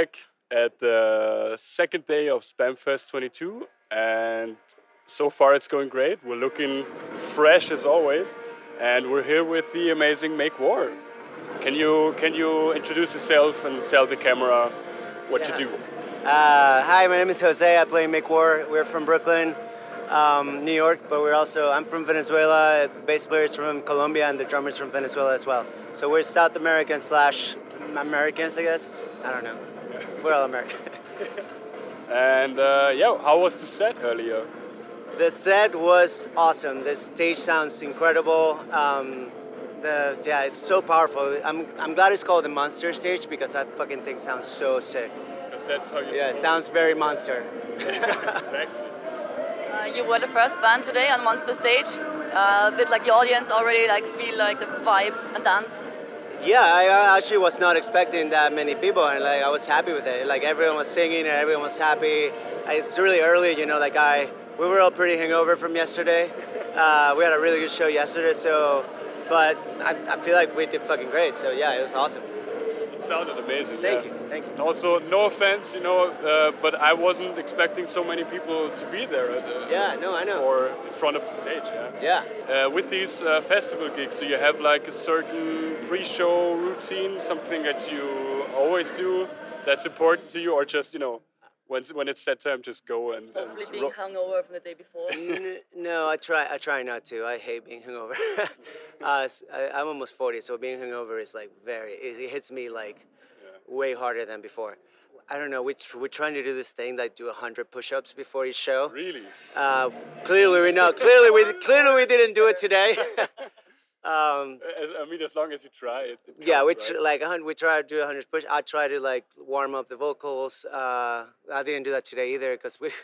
back at the second day of SBÄM Fest 22, and so far it's going great. We're looking fresh as always, and we're here with the amazing Make War. Can you can you introduce yourself and tell the camera what Yeah. you do? Uh, hi, my name is Jose. I play Make War. We're from Brooklyn, um, New York, but we're also, I'm from Venezuela. The bass player is from Colombia, and the drummer's from Venezuela as well. So we're South American slash Americans, I guess. I don't know. We're all American. And uh, yeah, how was the set earlier? the set was awesome. The stage sounds incredible. Um, the yeah, it's so powerful. I'm, I'm glad it's called the Monster Stage because that fucking thing sounds so sick. If that's how you Yeah, it sounds very monster. exactly. Uh, you were the first band today on Monster Stage. Uh, bit like the audience already like feel like the vibe and dance? Yeah, I actually was not expecting that many people, and like I was happy with it. Like everyone was singing, and everyone was happy. It's really early, you know. Like I, we were all pretty hangover from yesterday. Uh, we had a really good show yesterday, so. But I, I feel like we did fucking great. So yeah, it was awesome. It sounded amazing. Thank yeah. you, thank you. Also, no offense, you know, uh, but I wasn't expecting so many people to be there. At, uh, Yeah, no, I know. Or in front of the stage. Yeah. Yeah. Uh, with these uh, festival gigs, do you have like a certain pre-show routine, something that you always do that's important to you, or just you know, when when it's that time, just go and, Hopefully and being ro- hungover from the day before. No, I try. I try not to. I hate being hungover. uh, s- I, am almost 40, so being hungover is like very. It, it hits me like way harder than before. I don't know. We tr- we're trying to do this thing like do 100 push-ups before each show. really. Uh, clearly we know. Clearly we clearly we didn't do it today. um, As, I mean, as long as you try it. it yeah, we right? like we try to do a 100 push. I try to like warm up the vocals. Uh, I didn't do that today either because we.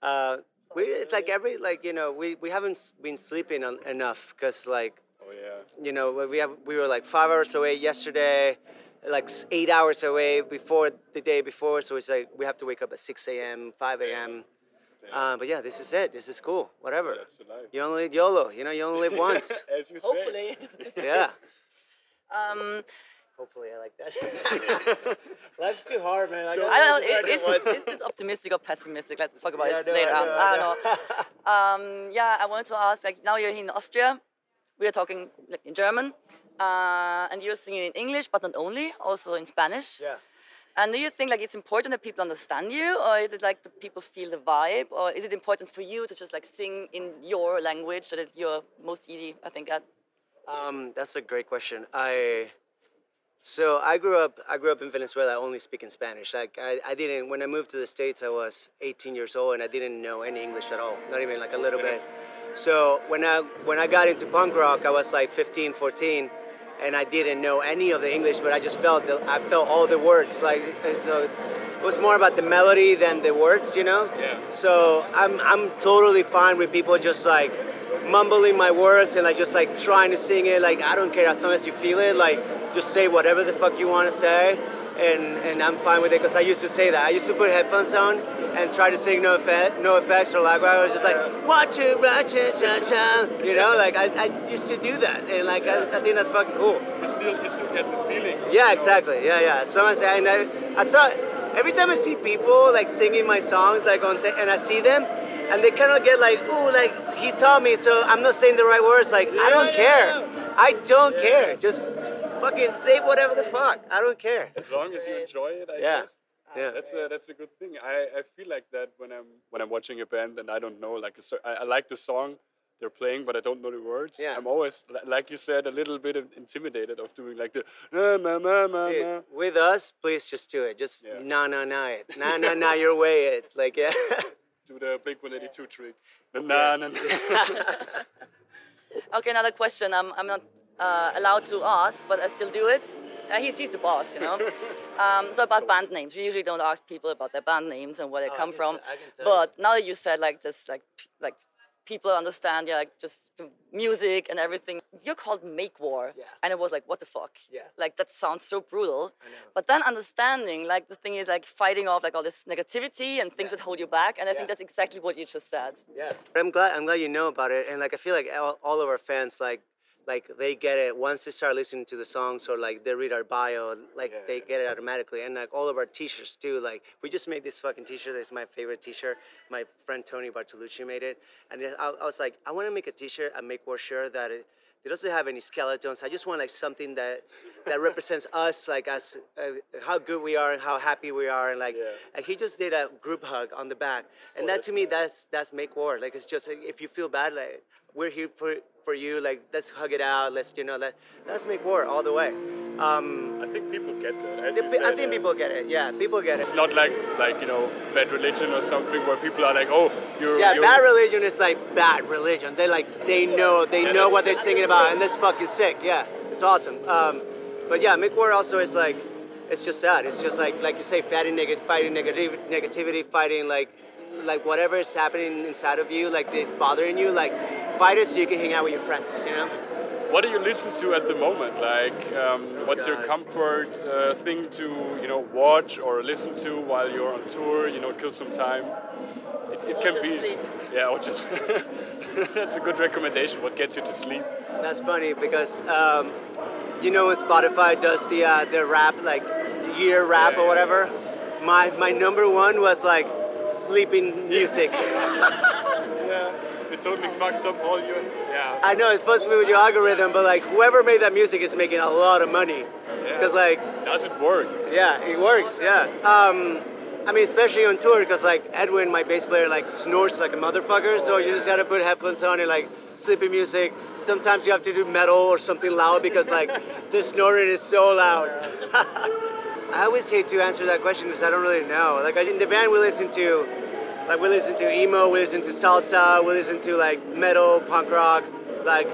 Uh, we, it's like every like you know we, we haven't been sleeping en- enough because like Oh yeah. you know we have we were like five hours away yesterday like eight hours away before the day before so it's like we have to wake up at 6 a.m 5 a.m uh, but yeah this is it this is cool whatever That's the life. you only live yolo you know you only live once As you say. Hopefully. yeah um, hopefully i like that life's too hard man I don't know. Is, is, is this optimistic or pessimistic? Let's talk about Yeah, it no, later I on. know, I I don't know. um, yeah, I wanted to ask. Like now you're in Austria. We are talking like, in German, uh, and you're singing in English, but not only, also in Spanish. yeah And do you think like it's important that people understand you, or is it like the people feel the vibe, or is it important for you to just like sing in your language so that you're most easy? I think at Um, that's a great question. I so I grew up. I grew up in Venezuela. I only speaking Spanish. Like I, I didn't. When I moved to the states, I was 18 years old, and I didn't know any English at all. Not even like a little bit. So when I when I got into punk rock, I was like 15, 14, and I didn't know any of the English, but I just felt the, I felt all the words. Like so, uh, it was more about the melody than the words, you know. Yeah. So I'm I'm totally fine with people just like mumbling my words and like just like trying to sing it. Like I don't care as long as you feel it. Like just say whatever the fuck you want to say, and and I'm fine with it because I used to say that. I used to put headphones on and try to sing no effect, no effects or like I was just like watch it, watch it, cha cha. You know, like I, I used to do that, and like I, I think that's fucking cool. You still, you still get the feeling. Yeah, exactly. Yeah, yeah. Someone say, and I, I saw every time I see people like singing my songs, like on, ta- and I see them, and they kind of get like, ooh, like he saw me, so I'm not saying the right words. Like I don't Yeah, care. yeah, I don't care. Just fucking say whatever the fuck. I don't care. As long as you enjoy it, I Yeah. guess. Yeah. That's a that's a good thing. I, I feel like that when I'm when I'm watching a band and I don't know like a, cer- I, I like the song they're playing but I don't know the words. Yeah. I'm always like you said a little bit intimidated of doing like the na ma ma ma ma. Dude, with us, please just do it. Just Yeah. nah, nah, nah it. Nah, nah, nah your way it. Like yeah. Do the blink 182 trick. Na na na. na. Okay, another question. I'm, I'm not uh, allowed to ask, but I still do it. Uh, he's, he's the boss, you know. um, so about band names, we usually don't ask people about their band names and where they Oh, come from. t- I can tell but now that you said like this, like p- like people understand, yeah, like just the music and everything. You're called Make War, Yeah. and it was like, what the fuck? Yeah. Like that sounds so brutal. I know. But then understanding, like the thing is like fighting off like all this negativity and things Yeah. that hold you back, and I Yeah. think that's exactly what you just said. Yeah. I'm glad I'm glad you know about it, and like I feel like all, all of our fans like like they get it once they start listening to the songs or like they read our bio like Yeah, they yeah. get it automatically. And like all of our t-shirts too like we just made this fucking t-shirt that's my favorite t-shirt. My friend tony bartolucci made it. And I, I was like i want to make a t-shirt a make war shirt that it, it doesn't have any skeletons. I just want like something that that represents us like as uh, how good we are and how happy we are. And like Yeah. and he just did a group hug on the back. And Oh, that to me that's that's make war. Like it's just like, if you feel bad like we're here for for you like let's hug it out let's you know let, let's make war all the way. Um I think people get that. the- you I think uh, people get it yeah people get it. It's not like like you know bad religion or something where people are like, oh, you're yeah you're, bad religion is like bad religion. They like they know they Yeah, know what they're singing about and that's fucking sick yeah it's awesome. Um but yeah make war also is like it's just that it's just like like you say fighting neg- fighting negative negativity fighting like like whatever is happening inside of you like it's bothering you like fight it so you can hang out with your friends you know What do you listen to at the moment? Like, um, what's your comfort uh, thing to you know watch or listen to while you're on tour? You know, kill some time. It, it Or can just be. sleep. Yeah, or just. that's a good recommendation. What gets you to sleep? That's funny because um, you know when Spotify does the uh, the rap like year rap Yeah, or yeah. whatever. My my number one was like sleeping music. Yeah, it totally fucks up all your. Yeah. I know it's supposed to be with your algorithm, but like whoever made that music is making a lot of money. Because like Does it work? yeah, it works. Yeah. Um, I mean, especially on tour, because like Edwin, my bass player, like snorts like a motherfucker. So you just gotta put headphones on and like sleepy music. Sometimes you have to do metal or something loud because like the snoring is so loud. I always hate to answer that question because I don't really know. Like in the band, we listen to, like we listen to emo, we listen to salsa, we listen to like metal, punk rock. Like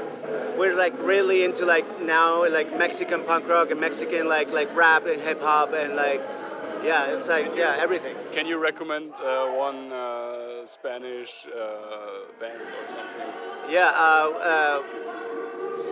we're like really into like now like Mexican punk rock and Mexican like like rap and hip hop and like yeah, it's like yeah everything. Can you recommend uh, one uh, Spanish uh, band or something? Yeah, uh, uh,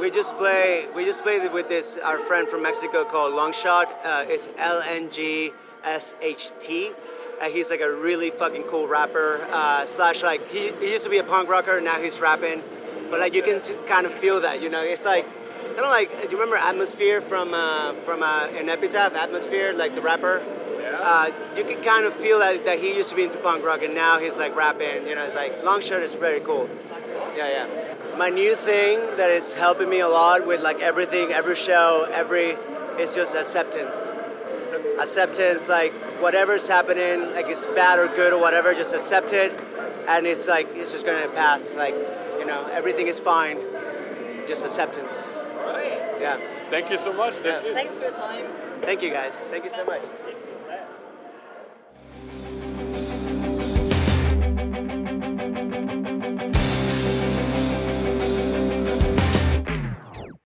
we just play. We just played with this our friend from Mexico called Longshot. Uh, it's L N G S H T. Uh, he's like a really fucking cool rapper. Uh, slash like he, he used to be a punk rocker. Now he's rapping, but like you can t- kind of feel that. You know, it's like kind of like. Do you remember Atmosphere from uh, from uh, an Epitaph? Atmosphere, like the rapper. Yeah. Uh, you can kind of feel that, that he used to be into punk rock and now he's like rapping. You know, it's like Longshot is very cool. Yeah, yeah. My new thing that is helping me a lot with like everything, every show, every, it's just acceptance. Acceptance, like whatever's happening, like it's bad or good or whatever, just accept it, and it's like it's just gonna pass. Like, you know, everything is fine. Just acceptance. Yeah. Thank you so much. That's Yeah. it. Thanks for your time. Thank you guys. Thank you so much.